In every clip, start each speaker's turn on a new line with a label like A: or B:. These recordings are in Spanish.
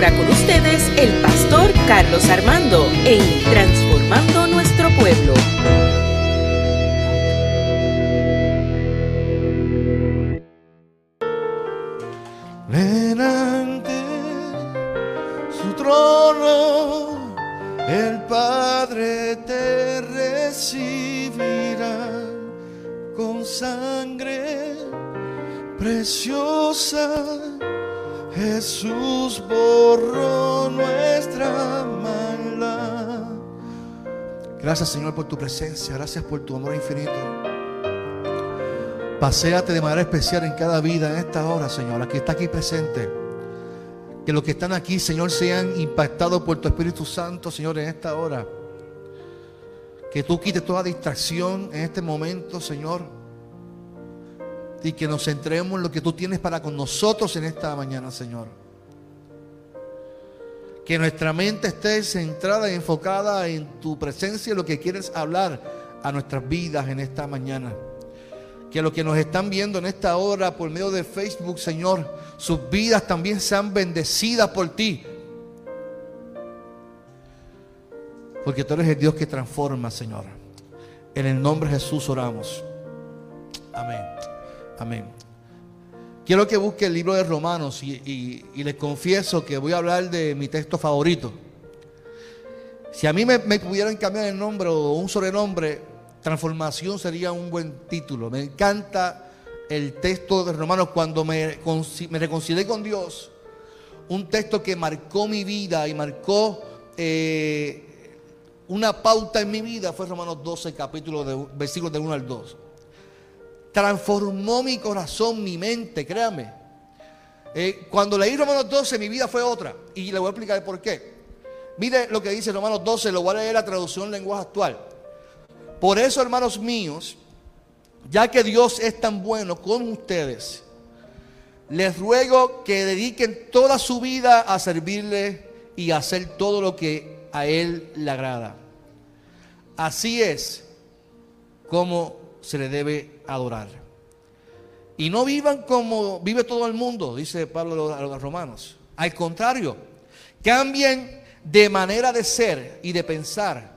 A: ahora con ustedes el pastor Carlos Armando en Transformando Nuestro Pueblo.
B: Gracias Señor por tu presencia, gracias por tu amor infinito. Paseate de manera especial en cada vida en esta hora, Señor. Aquí está aquí presente. Que los que están aquí, Señor, sean impactados por tu Espíritu Santo, Señor, en esta hora. Que tú quites toda distracción en este momento, Señor. Y que nos centremos en lo que tú tienes para con nosotros en esta mañana, Señor. Que nuestra mente esté centrada y enfocada en tu presencia y lo que quieres hablar a nuestras vidas en esta mañana. Que los que nos están viendo en esta hora por medio de Facebook, Señor, sus vidas también sean bendecidas por ti. Porque tú eres el Dios que transforma, Señor. En el nombre de Jesús oramos. Amén. Amén. Quiero que busque el libro de Romanos y, les confieso que voy a hablar de mi texto favorito. Si a mí me, pudieran cambiar el nombre o un sobrenombre, transformación sería un buen título. Me encanta el texto de Romanos cuando me, me reconcilié con Dios. Un texto que marcó mi vida y marcó eh, una pauta en mi vida fue Romanos 12, capítulo de versículos del 1 al 2. Transformó mi corazón, mi mente, créame. Eh, cuando leí Romanos 12, mi vida fue otra. Y le voy a explicar por qué. Mire lo que dice Romanos 12, lo voy a leer la traducción en lenguaje actual. Por eso, hermanos míos, ya que Dios es tan bueno con ustedes, les ruego que dediquen toda su vida a servirle y a hacer todo lo que a Él le agrada. Así es como se le debe adorar. Y no vivan como vive todo el mundo, dice Pablo a los romanos. Al contrario, cambien de manera de ser y de pensar.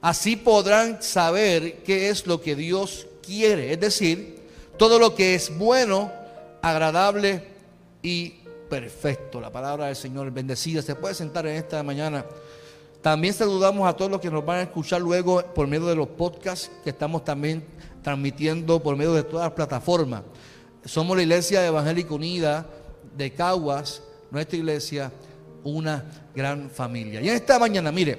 B: Así podrán saber qué es lo que Dios quiere, es decir, todo lo que es bueno, agradable y perfecto. La palabra del Señor bendecida. Se puede sentar en esta mañana. También saludamos a todos los que nos van a escuchar luego por medio de los podcasts que estamos también transmitiendo por medio de todas las plataformas. Somos la Iglesia Evangélica Unida de Caguas, nuestra iglesia, una gran familia. Y en esta mañana, mire,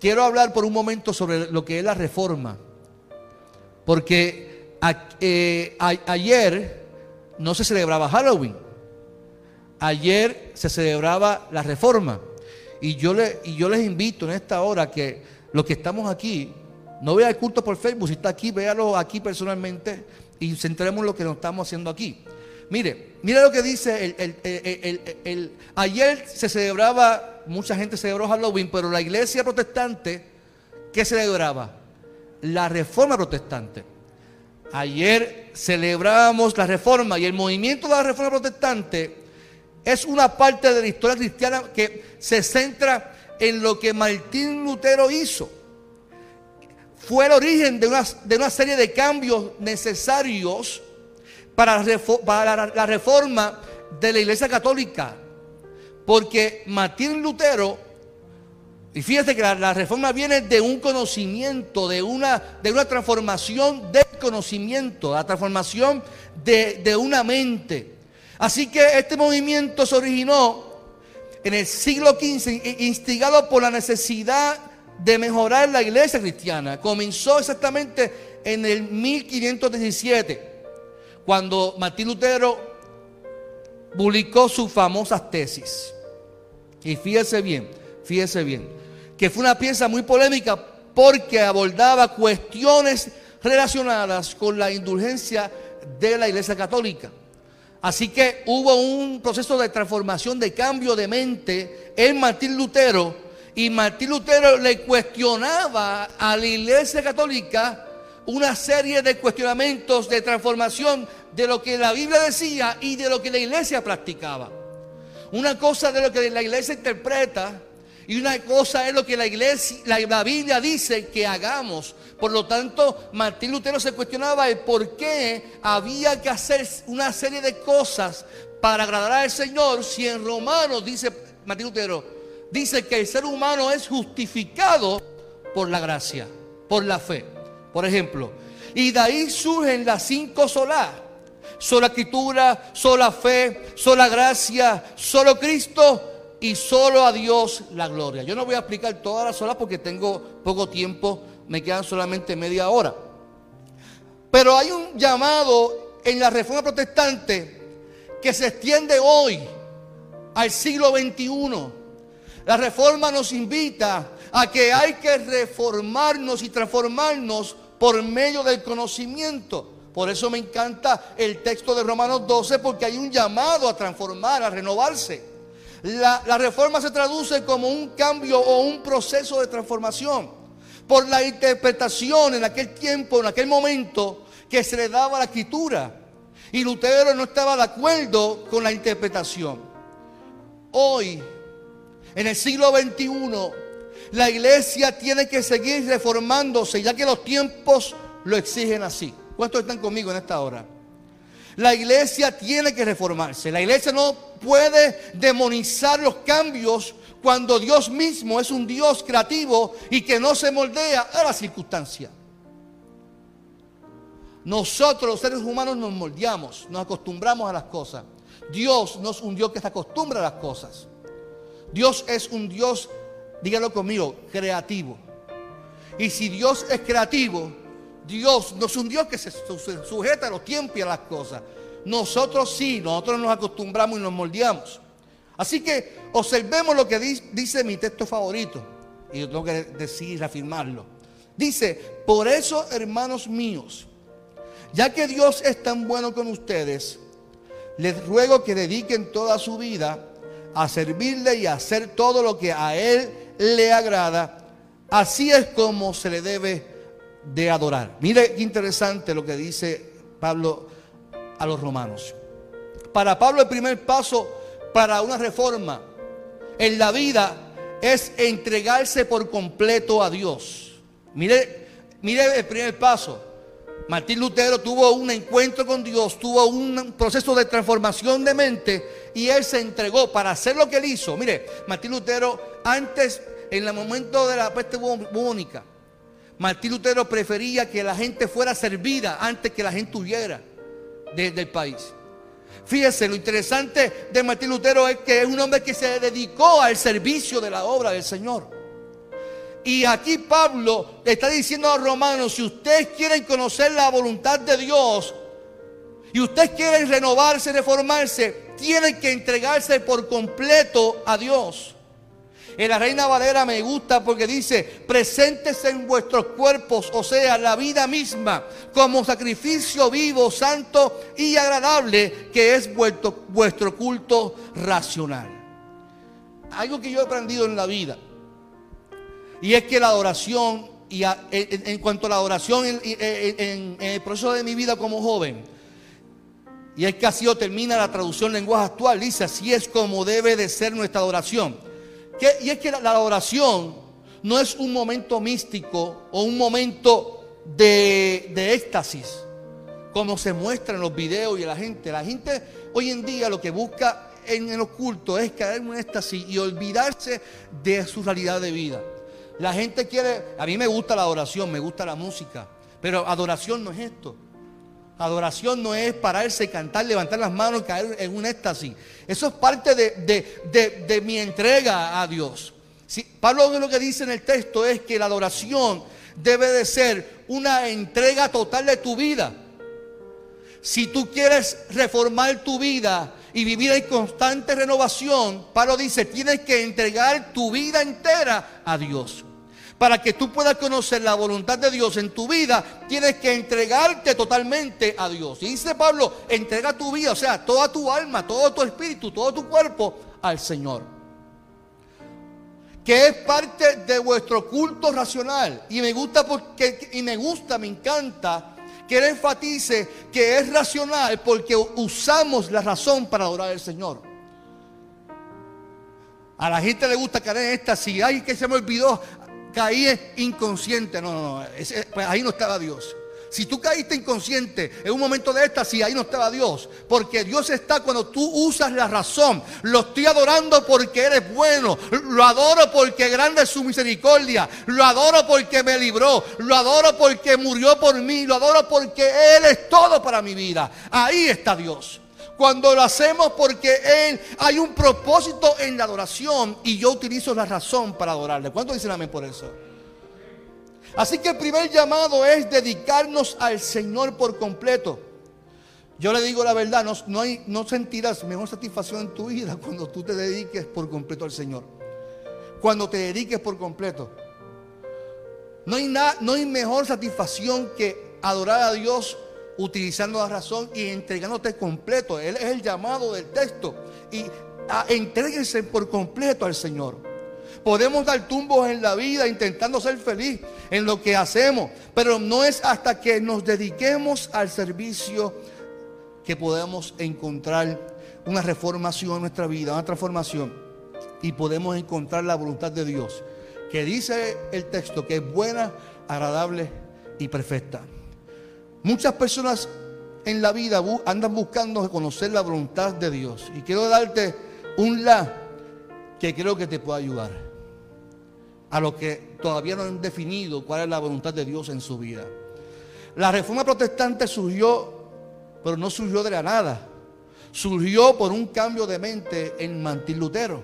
B: quiero hablar por un momento sobre lo que es la reforma. Porque eh, ayer no se celebraba Halloween. Ayer se celebraba la reforma. Y yo, y yo les invito en esta hora que los que estamos aquí, no vea el culto por Facebook, si está aquí, véalo aquí personalmente y centremos en lo que nos estamos haciendo aquí. Mire, mire lo que dice, ayer se celebraba, mucha gente celebró Halloween, pero la iglesia protestante, ¿qué celebraba? La reforma protestante. Ayer celebrábamos la reforma y el movimiento de la reforma protestante es una parte de la historia cristiana que se centra en lo que Martín Lutero hizo. Fue el origen de una, de una serie de cambios necesarios para, la reforma de la Iglesia Católica. Porque Martín Lutero, y fíjate que la, reforma viene de un conocimiento, de una, de una transformación del conocimiento, la transformación de, de una mente. Así que este movimiento se originó en el siglo XV, instigado por la necesidad de mejorar la iglesia cristiana. Comenzó exactamente en el 1517, cuando Martín Lutero publicó sus famosas tesis. Y fíjese bien, fíjese bien, que fue una pieza muy polémica porque abordaba cuestiones relacionadas con la indulgencia de la Iglesia Católica. Así que hubo un proceso de transformación, de cambio de mente en Martín Lutero. Y Martín Lutero le cuestionaba a la Iglesia Católica una serie de cuestionamientos de transformación de lo que la Biblia decía y de lo que la Iglesia practicaba. Una cosa de lo que la iglesia interpreta y una cosa es lo que la iglesia, la, Biblia dice que hagamos. Por lo tanto, Martín Lutero se cuestionaba el por qué había que hacer una serie de cosas para agradar al Señor si en Romanos dice Martín Lutero, dice que el ser humano es justificado por la gracia, por la fe. Por ejemplo, y de ahí surgen las cinco solas. Sola escritura, sola fe, sola gracia, solo Cristo y solo a Dios la gloria. Yo no voy a explicar todas las solas porque tengo poco tiempo, me quedan solamente media hora. Pero hay un llamado en la reforma protestante que se extiende hoy al siglo XXI. La reforma nos invita a que hay que reformarnos y transformarnos por medio del conocimiento. Por eso me encanta el texto de Romanos 12 porque hay un llamado a transformar, a renovarse. La, reforma se traduce como un cambio o un proceso de transformación por la interpretación en aquel tiempo, en aquel momento que se le daba la escritura. Y Lutero no estaba de acuerdo con la interpretación. Hoy, en el siglo XXI, la iglesia tiene que seguir reformándose, ya que los tiempos lo exigen así. ¿Cuántos están conmigo en esta hora? La iglesia tiene que reformarse. La iglesia no puede demonizar los cambios cuando Dios mismo es un Dios creativo y que no se moldea a la circunstancia. Nosotros los seres humanos nos moldeamos, nos acostumbramos a las cosas. Dios no es un Dios que se acostumbra a las cosas. Dios es un Dios, dígalo conmigo, creativo. Y si Dios es creativo, Dios no es un Dios que se sujeta a los tiempos y a las cosas. Nosotros sí, nosotros nos acostumbramos y nos moldeamos. Así que observemos lo que dice mi texto favorito. Y yo tengo que decir, afirmarlo. Dice, por eso, hermanos míos, ya que Dios es tan bueno con ustedes, les ruego que dediquen toda su vida a servirle y a hacer todo lo que a Él le agrada. Así es como se le debe de adorar. Mire qué interesante lo que dice Pablo a los romanos. Para Pablo el primer paso para una reforma en la vida es entregarse por completo a Dios. Mire, mire el primer paso. Martín Lutero tuvo un encuentro con Dios, tuvo un proceso de transformación de mente y él se entregó para hacer lo que él hizo. Mire, Martín Lutero antes, en el momento de la peste bubónica, Martín Lutero prefería que la gente fuera servida antes que la gente huyera del país. Fíjese, lo interesante de Martín Lutero es que es un hombre que se dedicó al servicio de la obra del Señor. Y aquí Pablo está diciendo a romanos, si ustedes quieren conocer la voluntad de Dios y ustedes quieren renovarse, reformarse, tienen que entregarse por completo a Dios. En la Reina Valera me gusta porque dice, presentes en vuestros cuerpos, o sea, la vida misma, como sacrificio vivo, santo y agradable, que es vuestro, vuestro culto racional. Algo que yo he aprendido en la vida, y es que la adoración, y en, cuanto a la adoración en el proceso de mi vida como joven, y es que así termina la traducción lenguaje actual, dice, así es como debe de ser nuestra adoración y es que la, adoración no es un momento místico o un momento de, éxtasis, como se muestra en los videos y la gente. La gente hoy en día lo que busca en el oculto es caer en un éxtasis y olvidarse de su realidad de vida. La gente quiere, a mí me gusta la adoración, me gusta la música, pero adoración no es esto. Adoración no es pararse, cantar, levantar las manos caer en un éxtasis. Eso es parte de, mi entrega a Dios. Pablo lo que dice en el texto es que la adoración debe de ser una entrega total de tu vida. Si tú quieres reformar tu vida y vivir en constante renovación, Pablo dice, tienes que entregar tu vida entera a Dios para que tú puedas conocer la voluntad de Dios en tu vida, tienes que entregarte totalmente a Dios. Y dice Pablo, entrega tu vida, o sea, toda tu alma, todo tu espíritu, todo tu cuerpo al Señor. Que es parte de vuestro culto racional. Y me gusta porque, y me gusta, me encanta que él enfatice que es racional porque usamos la razón para adorar al Señor. A la gente le gusta caer en esta, si hay que se me olvidó, caí inconsciente. No, no, no, pues ahí no estaba Dios. Si tú caíste inconsciente en un momento de sí, ahí no estaba Dios. Porque Dios está cuando tú usas la razón. Lo estoy adorando porque eres bueno. Lo adoro porque grande es su misericordia. Lo adoro porque me libró. Lo adoro porque murió por mí. Lo adoro porque Él es todo para mi vida. Ahí está Dios. Cuando lo hacemos porque Él hay un propósito en la adoración y yo utilizo la razón para adorarle. ¿Cuánto dicen amén por eso? Así que el primer llamado es dedicarnos al Señor por completo. Yo le digo la verdad, no, hay, no sentirás mejor satisfacción en tu vida cuando tú te dediques por completo al Señor. Cuando te dediques por completo. No hay, no hay mejor satisfacción que adorar a Dios utilizando la razón y entregándote completo. Él es el llamado del texto. Y a, entréguense por completo al Señor. Podemos dar tumbos en la vida intentando ser feliz en lo que hacemos, pero no es hasta que nos dediquemos al servicio que podemos encontrar una reformación en nuestra vida, una transformación y podemos encontrar la voluntad de Dios, que dice el texto que es buena, agradable y perfecta. Muchas personas en la vida andan buscando conocer la voluntad de Dios y quiero darte un la que creo que te puede ayudar a los que todavía no han definido cuál es la voluntad de Dios en su vida. La reforma protestante surgió, pero no surgió de la nada. Surgió por un cambio de mente en Martín Lutero.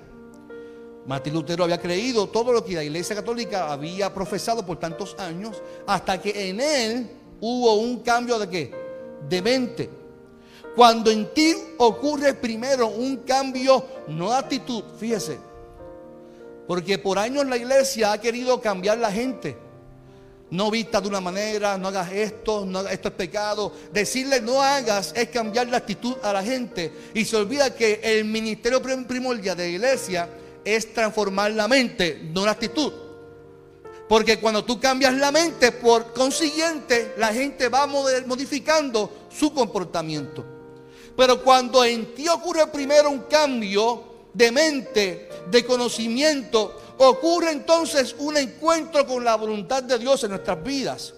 B: Martín Lutero había creído todo lo que la Iglesia Católica había profesado por tantos años, hasta que en él hubo un cambio de qué? De mente. Cuando en ti ocurre primero un cambio, no actitud, fíjese, porque por años la iglesia ha querido cambiar la gente. No vista de una manera, no hagas esto, no esto es pecado. Decirle no hagas es cambiar la actitud a la gente. Y se olvida que el ministerio primordial de la iglesia es transformar la mente, no la actitud. Porque cuando tú cambias la mente, por consiguiente, la gente va modificando su comportamiento. Pero cuando en ti ocurre primero un cambio de mente, de conocimiento, ocurre entonces un encuentro con la voluntad de Dios en nuestras vidas.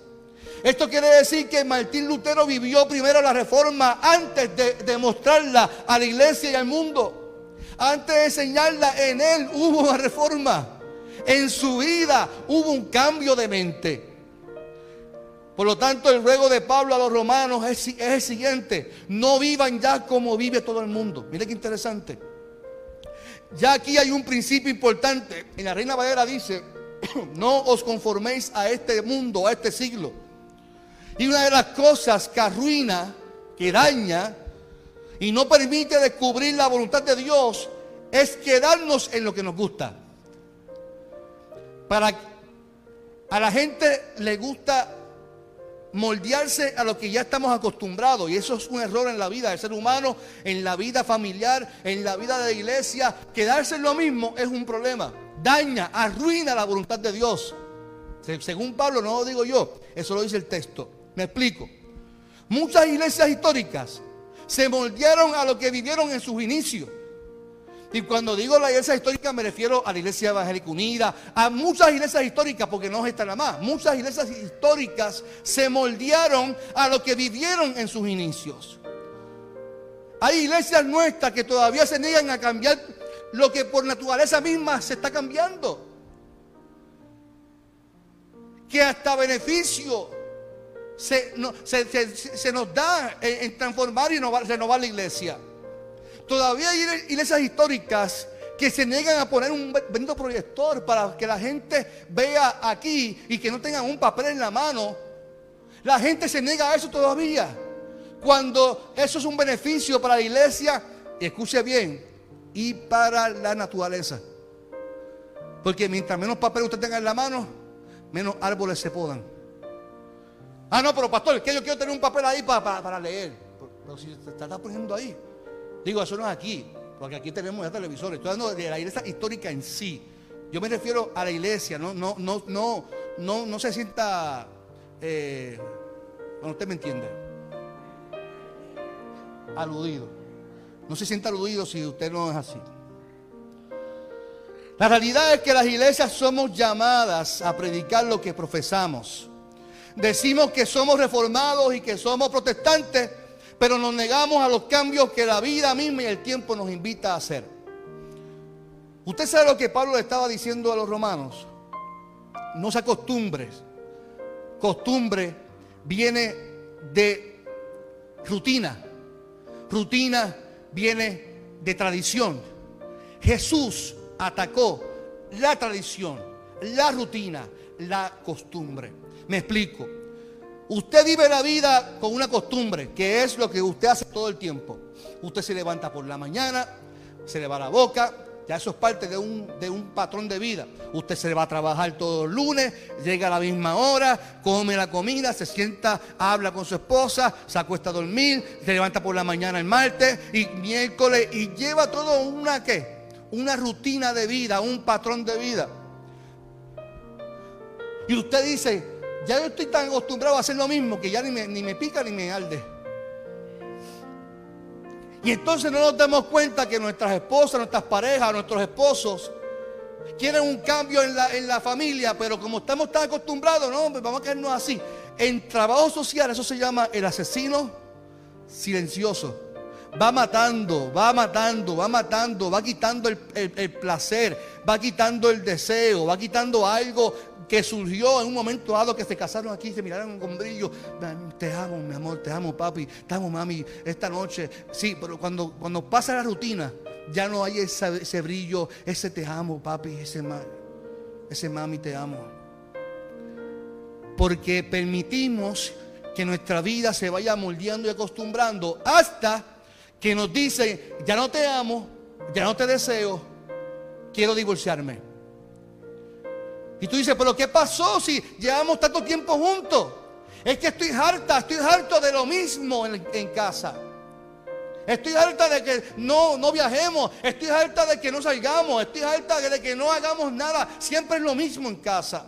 B: Esto quiere decir que Martín Lutero vivió primero la reforma antes de, demostrarla a la iglesia y al mundo. Antes de enseñarla en él hubo una reforma. En su vida hubo un cambio de mente. Por lo tanto, el ruego de Pablo a los romanos es, el siguiente. No vivan ya como vive todo el mundo. Mire qué interesante. Ya aquí hay un principio importante. En la Reina Valera dice, no os conforméis a este mundo, a este siglo. Y una de las cosas que arruina, que daña y no permite descubrir la voluntad de Dios es quedarnos en lo que nos gusta. Para a la gente le gusta moldearse a lo que ya estamos acostumbrados. Y eso es un error en la vida del ser humano, en la vida familiar, en la vida de la iglesia. Quedarse en lo mismo es un problema. Daña, arruina la voluntad de Dios. Según Pablo, no lo digo yo, eso lo dice el texto. Me explico. Muchas iglesias históricas se moldearon a lo que vivieron en sus inicios. Y cuando digo la iglesia histórica me refiero a la iglesia evangélica unida, a muchas iglesias históricas, porque no es esta nada más. Muchas iglesias históricas se moldearon a lo que vivieron en sus inicios. Hay iglesias nuestras que todavía se niegan a cambiar lo que por naturaleza misma se está cambiando. Que hasta beneficio se, nos da en, transformar y renovar la iglesia. Todavía hay iglesias históricas que se niegan a poner un bendito proyector para que la gente vea aquí y que no tengan un papel en la mano. La gente se niega a eso todavía. Cuando eso es un beneficio para la iglesia, escuche bien, y para la naturaleza. Porque mientras menos papel usted tenga en la mano, menos árboles se podan. Ah, no, pero pastor, que yo quiero tener un papel ahí para, para, leer. Pero, si se está poniendo ahí. Digo, eso no es aquí, porque aquí tenemos ya televisores. Estoy hablando de la iglesia histórica en sí. Yo me refiero a la iglesia, no, no, no, no, no, no se sienta, eh, bueno, usted me entiende, aludido. No se sienta aludido si usted no es así. La realidad es que las iglesias somos llamadas a predicar lo que profesamos. Decimos que somos reformados y que somos protestantes, pero nos negamos a los cambios que la vida misma y el tiempo nos invita a hacer. Usted sabe lo que Pablo le estaba diciendo a los romanos. No se acostumbres. Costumbre viene de rutina. Rutina viene de tradición. Jesús atacó la tradición, la rutina, la costumbre. Me explico. Usted vive la vida con una costumbre, que es lo que usted hace todo el tiempo. Usted se levanta por la mañana, se le va la boca, ya eso es parte de un, de un patrón de vida. Usted se va a trabajar todos los lunes, llega a la misma hora, come la comida, se sienta, habla con su esposa, se acuesta a dormir, se levanta por la mañana el martes y miércoles y lleva todo una qué? Una rutina de vida, un patrón de vida. Y usted dice, ya yo estoy tan acostumbrado a hacer lo mismo que ya ni me, ni me pica ni me arde. Y entonces no nos damos cuenta que nuestras esposas, nuestras parejas, nuestros esposos quieren un cambio en la, en la familia, pero como estamos tan acostumbrados, no, pues vamos a quedarnos así. En trabajo social eso se llama el asesino silencioso. Va matando, va matando, va matando, va quitando el, el- el placer, va quitando el deseo, va quitando algo que surgió en un momento dado que se casaron aquí, se miraron con brillo. Te amo, mi amor, te amo, papi, te amo, mami, esta noche. Sí, pero cuando, cuando pasa la rutina, ya no hay ese brillo, ese te amo, papi, ese, ese mami, te amo. Porque permitimos que nuestra vida se vaya moldeando y acostumbrando hasta que nos dicen, ya no te amo, ya no te deseo, quiero divorciarme. Y tú dices, pero ¿qué pasó si llevamos tanto tiempo juntos? Es que estoy harta, estoy harto de lo mismo en, en casa. Estoy harta de que no, no viajemos, estoy harta de que no salgamos, estoy harta de que no hagamos nada. Siempre es lo mismo en casa.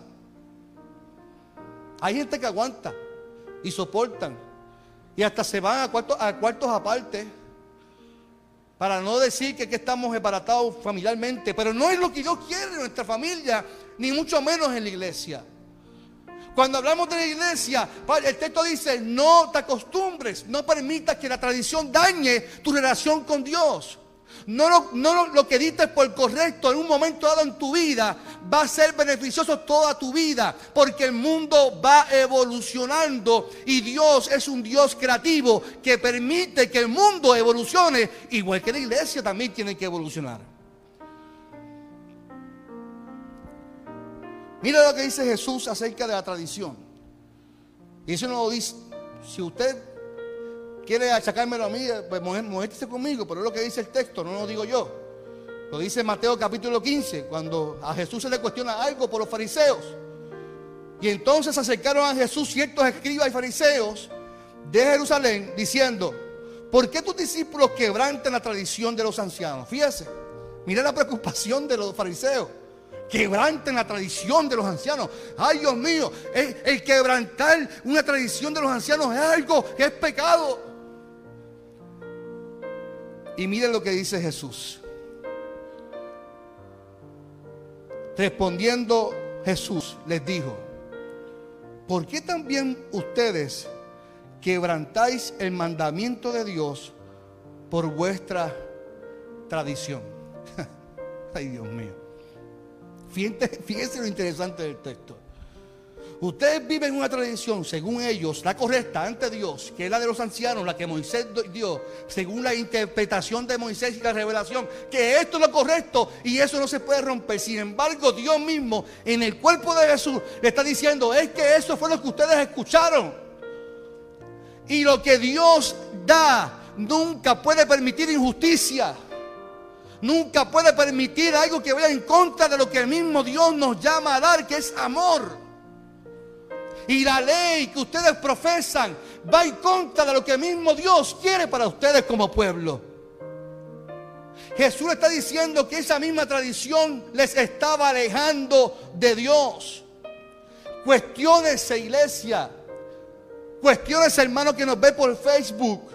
B: Hay gente que aguanta y soportan. Y hasta se van a cuartos, a cuartos aparte. Para no decir que, que estamos desbaratados familiarmente. Pero no es lo que Dios quiere en nuestra familia, ni mucho menos en la iglesia. Cuando hablamos de la iglesia, el texto dice, no te acostumbres, no permitas que la tradición dañe tu relación con Dios. No, lo, no lo, que dices por correcto en un momento dado en tu vida va a ser beneficioso toda tu vida, porque el mundo va evolucionando y Dios es un Dios creativo que permite que el mundo evolucione, igual que la iglesia también tiene que evolucionar. Mira lo que dice Jesús acerca de la tradición. Y eso no lo dice. Si usted quiere achacármelo a mí, pues moleste conmigo, pero es lo que dice el texto, no lo digo yo. Lo dice Mateo capítulo 15, cuando a Jesús se le cuestiona algo por los fariseos. Y entonces acercaron a Jesús ciertos escribas y fariseos de Jerusalén diciendo, ¿por qué tus discípulos quebrantan la tradición de los ancianos? Fíjese, mira la preocupación de los fariseos quebranten la tradición de los ancianos. Ay, Dios mío, el, quebrantar una tradición de los ancianos es algo que es pecado. Y miren lo que dice Jesús. Respondiendo Jesús les dijo, ¿por qué también ustedes quebrantáis el mandamiento de Dios por vuestra tradición? Ay, Dios mío. Fíjense, fíjense, lo interesante del texto. Ustedes viven una tradición, según ellos, la correcta ante Dios, que es la de los ancianos, la que Moisés dio, según la interpretación de Moisés y la revelación, que esto es lo correcto y eso no se puede romper. Sin embargo, Dios mismo en el cuerpo de Jesús le está diciendo, es que eso fue lo que ustedes escucharon. Y lo que Dios da nunca puede permitir injusticia nunca puede permitir algo que vaya en contra de lo que el mismo Dios nos llama a dar, que es amor. Y la ley que ustedes profesan va en contra de lo que mismo Dios quiere para ustedes como pueblo. Jesús está diciendo que esa misma tradición les estaba alejando de Dios. Cuestiones, iglesia. Cuestiones, hermano, que nos ve por Facebook.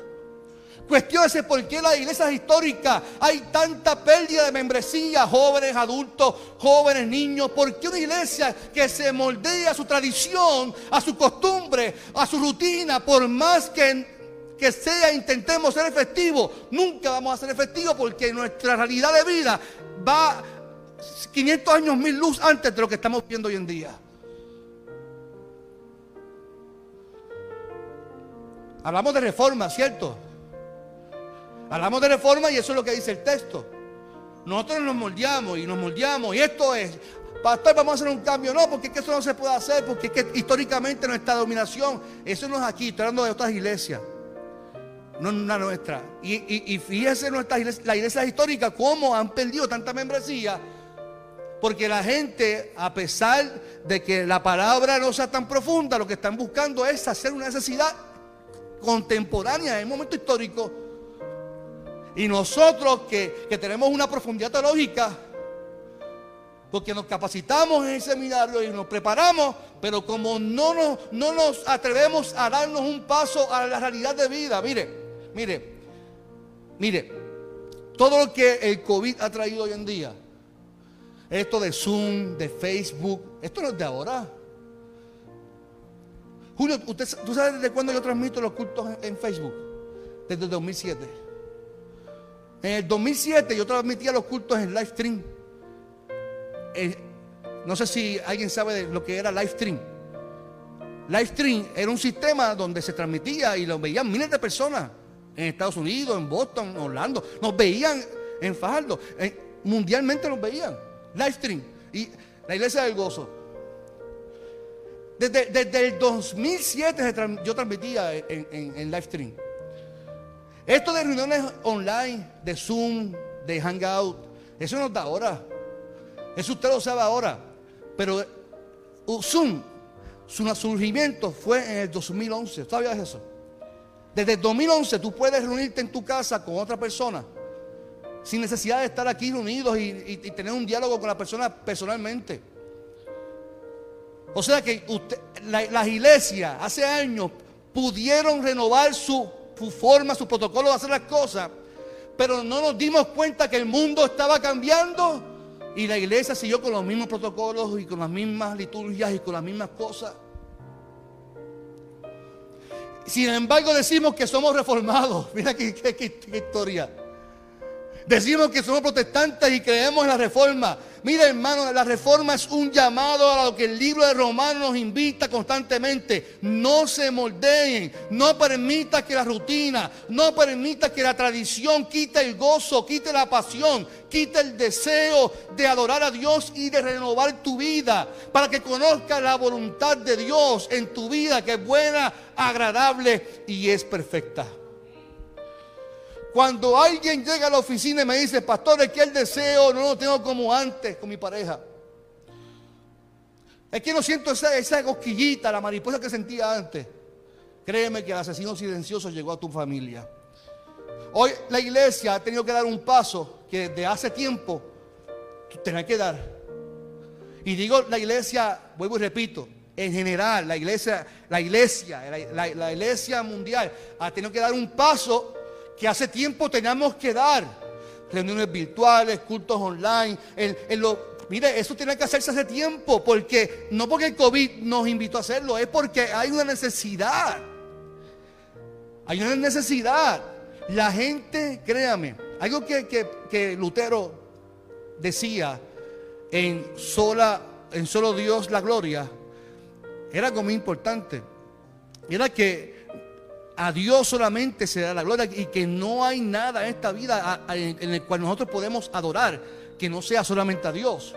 B: Cuestiónese por qué las iglesias históricas hay tanta pérdida de membresía, jóvenes, adultos, jóvenes, niños. ¿Por qué una iglesia que se moldea a su tradición, a su costumbre, a su rutina, por más que, que sea, intentemos ser efectivos, nunca vamos a ser efectivos porque nuestra realidad de vida va 500 años mil luz antes de lo que estamos viendo hoy en día? Hablamos de reforma, ¿cierto? Hablamos de reforma y eso es lo que dice el texto. Nosotros nos moldeamos y nos moldeamos y esto es, pastor, vamos a hacer un cambio. No, porque eso no se puede hacer, porque es que históricamente nuestra dominación, eso no es aquí, estoy hablando de otras iglesias, no la nuestra. Y, y, fíjese nuestras iglesias, la iglesia histórica, cómo han perdido tanta membresía. Porque la gente, a pesar de que la palabra no sea tan profunda, lo que están buscando es hacer una necesidad contemporánea en el momento histórico. Y nosotros que, tenemos una profundidad teológica, porque nos capacitamos en el seminario y nos preparamos, pero como no nos, no nos atrevemos a darnos un paso a la realidad de vida, mire, mire, mire, todo lo que el COVID ha traído hoy en día, esto de Zoom, de Facebook, esto no es de ahora. Julio, ¿usted, ¿tú sabes desde cuándo yo transmito los cultos en, en Facebook? Desde el 2007. En el 2007 yo transmitía los cultos en live stream. no sé si alguien sabe de lo que era live stream. Live stream era un sistema donde se transmitía y lo veían miles de personas en Estados Unidos, en Boston, en Orlando. Nos veían en Fajardo. mundialmente nos veían. Live stream. Y la iglesia del gozo. Desde, el 2007 yo transmitía en live stream. Esto de reuniones online, de Zoom, de Hangout, eso no da ahora. Eso usted lo sabe ahora. Pero uh, Zoom, su surgimiento fue en el 2011. ¿Sabías eso? Desde el 2011 tú puedes reunirte en tu casa con otra persona sin necesidad de estar aquí reunidos y, tener un diálogo con la persona personalmente. O sea que las iglesias hace años pudieron renovar su su forma, su protocolo de hacer las cosas, pero no nos dimos cuenta que el mundo estaba cambiando y la iglesia siguió con los mismos protocolos y con las mismas liturgias y con las mismas cosas. Sin embargo decimos que somos reformados. Mira qué, historia. Decimos que somos protestantes y creemos en la reforma. Mira, hermano, la reforma es un llamado a lo que el libro de Romanos nos invita constantemente. No se moldeen, no permita que la rutina, no permita que la tradición quite el gozo, quite la pasión, quite el deseo de adorar a Dios y de renovar tu vida para que conozcas la voluntad de Dios en tu vida que es buena, agradable y es perfecta. Cuando alguien llega a la oficina y me dice, pastor, es que el deseo no lo tengo como antes con mi pareja. Es que no siento esa, esa cosquillita, la mariposa que sentía antes. Créeme que el asesino silencioso llegó a tu familia. Hoy la iglesia ha tenido que dar un paso que de hace tiempo tenés que dar. Y digo la iglesia, vuelvo y repito, en general, la iglesia, la iglesia, la iglesia mundial ha tenido que dar un paso que hace tiempo teníamos que dar. Reuniones virtuales, cultos online. En, mire, eso tiene que hacerse hace tiempo, porque no porque el COVID nos invitó a hacerlo, es porque hay una necesidad. Hay una necesidad. La gente, créame, algo que, que Lutero decía en, sola, en solo Dios la gloria, era algo muy importante. Era que a Dios solamente se da la gloria y que no hay nada en esta vida en el cual nosotros podemos adorar que no sea solamente a Dios.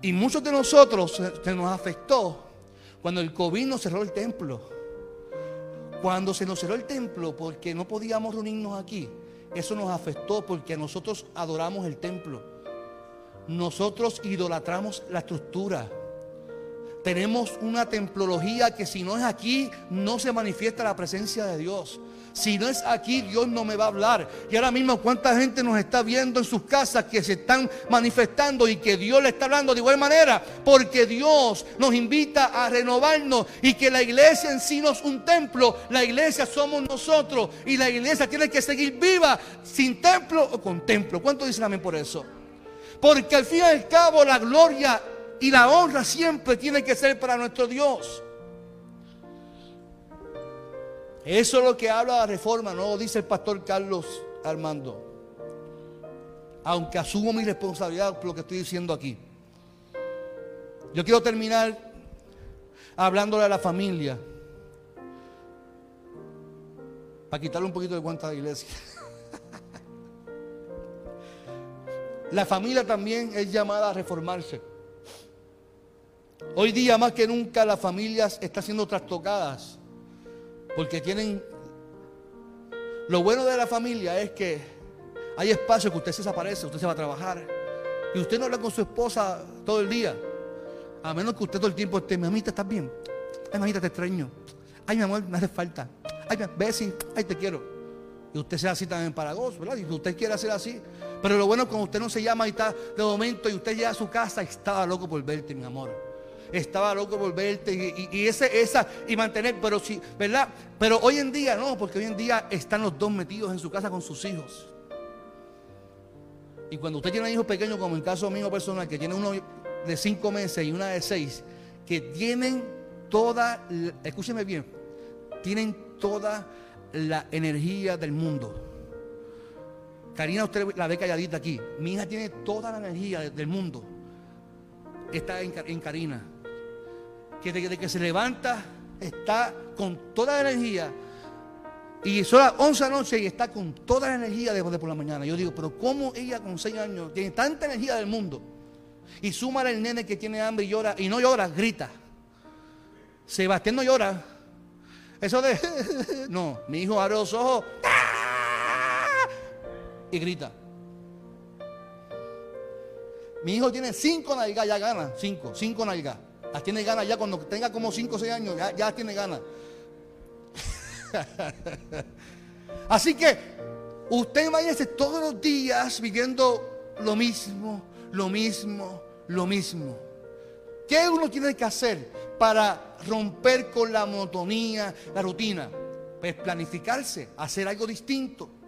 B: Y muchos de nosotros se nos afectó cuando el COVID nos cerró el templo. Cuando se nos cerró el templo porque no podíamos reunirnos aquí, eso nos afectó porque nosotros adoramos el templo. Nosotros idolatramos la estructura. Tenemos una templología que si no es aquí, no se manifiesta la presencia de Dios. Si no es aquí, Dios no me va a hablar. Y ahora mismo, ¿cuánta gente nos está viendo en sus casas que se están manifestando y que Dios le está hablando de igual manera? Porque Dios nos invita a renovarnos y que la iglesia en sí no es un templo. La iglesia somos nosotros y la iglesia tiene que seguir viva sin templo o con templo. ¿Cuánto dicen amén por eso? Porque al fin y al cabo la gloria y la honra siempre tiene que ser para nuestro Dios. Eso es lo que habla la reforma, no dice el pastor Carlos Armando. Aunque asumo mi responsabilidad por lo que estoy diciendo aquí. Yo quiero terminar hablándole a la familia. Para quitarle un poquito de cuenta a la iglesia. La familia también es llamada a reformarse. Hoy día más que nunca las familias están siendo trastocadas porque tienen... Lo bueno de la familia es que hay espacio que usted se desaparece, usted se va a trabajar. Y usted no habla con su esposa todo el día. A menos que usted todo el tiempo esté, mamita, ¿estás bien? Ay, mamita, te extraño. Ay, mi amor, me hace falta. Ay, Bessie, ay, te quiero. Y usted sea así también para gozo, ¿verdad? Y usted quiere hacer así. Pero lo bueno es cuando usted no se llama y está de momento y usted llega a su casa y estaba loco por verte, mi amor estaba loco por verte y, ese, esa, y mantener, pero sí, ¿verdad? Pero hoy en día no, porque hoy en día están los dos metidos en su casa con sus hijos. Y cuando usted tiene hijos pequeños, como en el caso mío personal, que tiene uno de cinco meses y una de seis, que tienen toda, escúcheme bien, tienen toda la energía del mundo. Karina, usted la ve calladita aquí. Mi hija tiene toda la energía del mundo. Está en Karina que desde que se levanta está con toda la energía. Y son las 11 de la noche y está con toda la energía después de por la mañana. Yo digo, pero ¿cómo ella con 6 años tiene tanta energía del mundo? Y súmale el nene que tiene hambre y llora, y no llora, grita. Sebastián no llora. Eso de, no, mi hijo abre los ojos y grita. Mi hijo tiene cinco nalgas, ya gana, cinco, cinco nalgas. Las tiene ganas ya cuando tenga como 5 o 6 años, ya, ya tiene ganas. Así que usted vaya todos los días viviendo lo mismo, lo mismo, lo mismo. ¿Qué uno tiene que hacer para romper con la monotonía, la rutina? Pues planificarse, hacer algo distinto.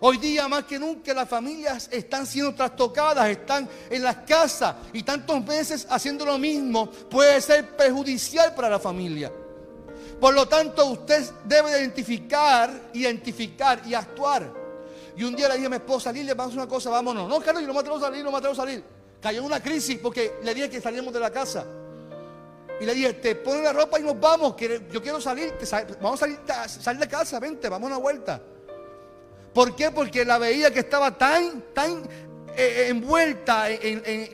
B: Hoy día más que nunca las familias están siendo trastocadas, están en las casas y tantos meses haciendo lo mismo puede ser perjudicial para la familia. Por lo tanto, usted debe identificar, identificar y actuar. Y un día le dije a mi esposa, Lilia, vamos a una cosa, vámonos. No, Carlos, yo no me atrevo a salir, no me atrevo a salir. Cayó en una crisis porque le dije que salíamos de la casa. Y le dije, te pones la ropa y nos vamos, yo quiero salir, vamos a salir, salir de casa, vente, vamos a una vuelta. ¿Por qué? Porque la veía que estaba tan, tan eh, eh, envuelta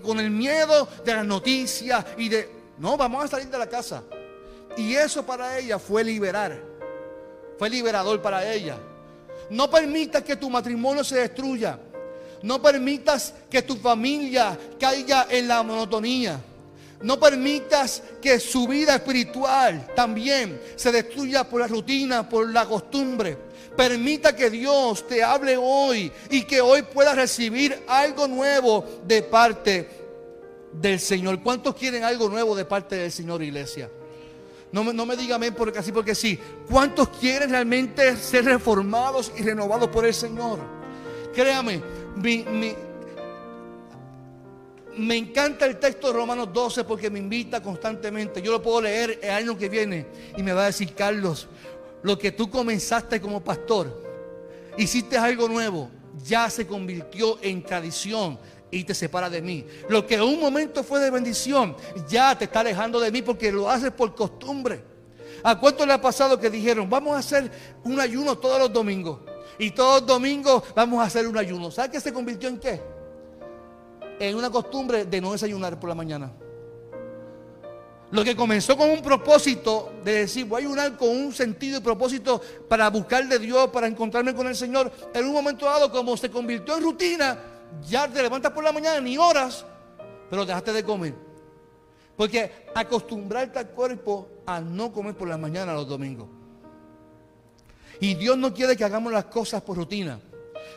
B: con el miedo de las noticias y de, no, vamos a salir de la casa. Y eso para ella fue liberar. Fue liberador para ella. No permitas que tu matrimonio se destruya. No permitas que tu familia caiga en la monotonía. No permitas que su vida espiritual también se destruya por la rutina, por la costumbre. Permita que Dios te hable hoy y que hoy puedas recibir algo nuevo de parte del Señor. ¿Cuántos quieren algo nuevo de parte del Señor, iglesia? No me, no me digan porque así, porque sí. ¿Cuántos quieren realmente ser reformados y renovados por el Señor? Créame, me encanta el texto de Romanos 12 porque me invita constantemente. Yo lo puedo leer el año que viene y me va a decir, Carlos, lo que tú comenzaste como pastor, hiciste algo nuevo, ya se convirtió en tradición y te separa de mí. Lo que en un momento fue de bendición, ya te está alejando de mí porque lo haces por costumbre. ¿A cuánto le ha pasado que dijeron, vamos a hacer un ayuno todos los domingos? Y todos los domingos vamos a hacer un ayuno. ¿Sabes qué se convirtió en qué? En una costumbre de no desayunar por la mañana. Lo que comenzó con un propósito de decir, voy a ayunar con un sentido y propósito para buscar de Dios, para encontrarme con el Señor, en un momento dado, como se convirtió en rutina, ya te levantas por la mañana, ni horas, pero dejaste de comer. Porque acostumbrarte al cuerpo a no comer por la mañana los domingos. Y Dios no quiere que hagamos las cosas por rutina.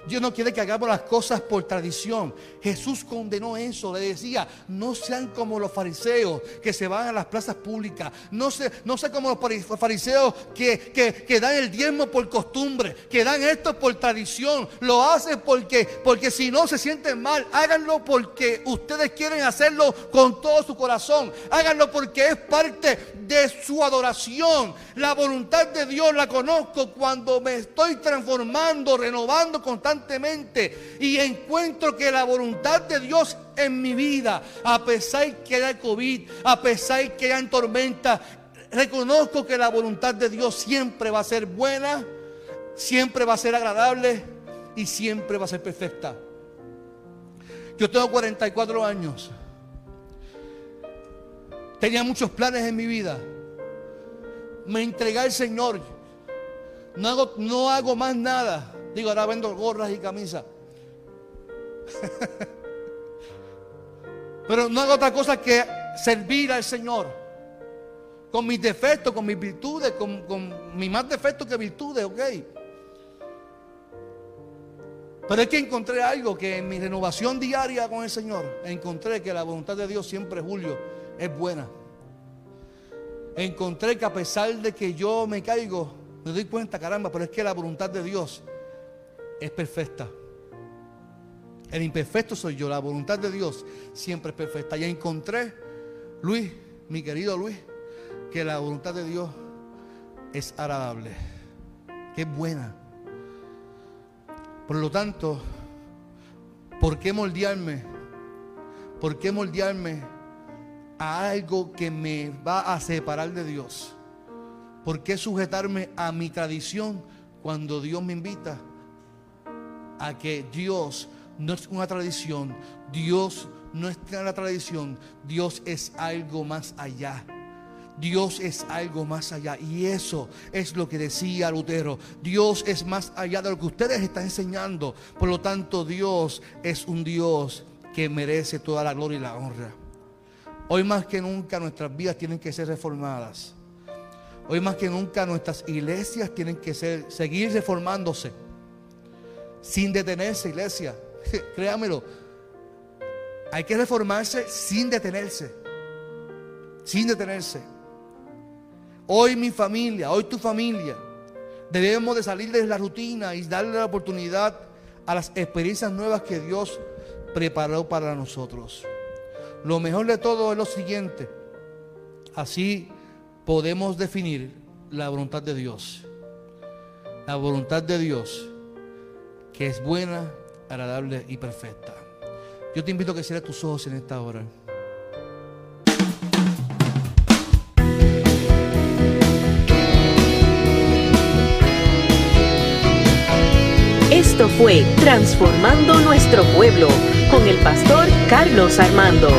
B: Dios no quiere que hagamos las cosas por tradición. Jesús condenó eso. Le decía, no sean como los fariseos que se van a las plazas públicas. No, se, no sean como los fariseos que, que, dan el diezmo por costumbre, que dan esto por tradición. Lo hacen porque, porque si no se sienten mal, háganlo porque ustedes quieren hacerlo con todo su corazón. Háganlo porque es parte de su adoración. La voluntad de Dios la conozco cuando me estoy transformando, renovando constantemente constantemente y encuentro que la voluntad de Dios en mi vida, a pesar que hay COVID, a pesar que hay tormenta, reconozco que la voluntad de Dios siempre va a ser buena, siempre va a ser agradable y siempre va a ser perfecta. Yo tengo 44 años. Tenía muchos planes en mi vida. Me entregué al Señor. No hago, no hago más nada. Digo, ahora vendo gorras y camisas. Pero no hago otra cosa que servir al Señor. Con mis defectos, con mis virtudes, con, con mis más defectos que virtudes, ok. Pero es que encontré algo que en mi renovación diaria con el Señor, encontré que la voluntad de Dios siempre, Julio, es buena. Encontré que a pesar de que yo me caigo, me doy cuenta, caramba, pero es que la voluntad de Dios es perfecta. El imperfecto soy yo, la voluntad de Dios siempre es perfecta. Ya encontré, Luis, mi querido Luis, que la voluntad de Dios es agradable, que es buena. Por lo tanto, ¿por qué moldearme? ¿Por qué moldearme a algo que me va a separar de Dios? ¿Por qué sujetarme a mi tradición cuando Dios me invita a que Dios no es una tradición, Dios no es una tradición, Dios es algo más allá. Dios es algo más allá. Y eso es lo que decía Lutero. Dios es más allá de lo que ustedes están enseñando. Por lo tanto, Dios es un Dios que merece toda la gloria y la honra. Hoy más que nunca nuestras vidas tienen que ser reformadas. Hoy más que nunca nuestras iglesias tienen que ser, seguir reformándose sin detenerse, iglesia. Créamelo. Hay que reformarse sin detenerse. Sin detenerse. Hoy mi familia, hoy tu familia, debemos de salir de la rutina y darle la oportunidad a las experiencias nuevas que Dios preparó para nosotros. Lo mejor de todo es lo siguiente. Así podemos definir la voluntad de Dios. La voluntad de Dios que es buena, agradable y perfecta. Yo te invito a que cierres tus ojos en esta hora.
A: Esto fue Transformando Nuestro Pueblo con el pastor Carlos Armando.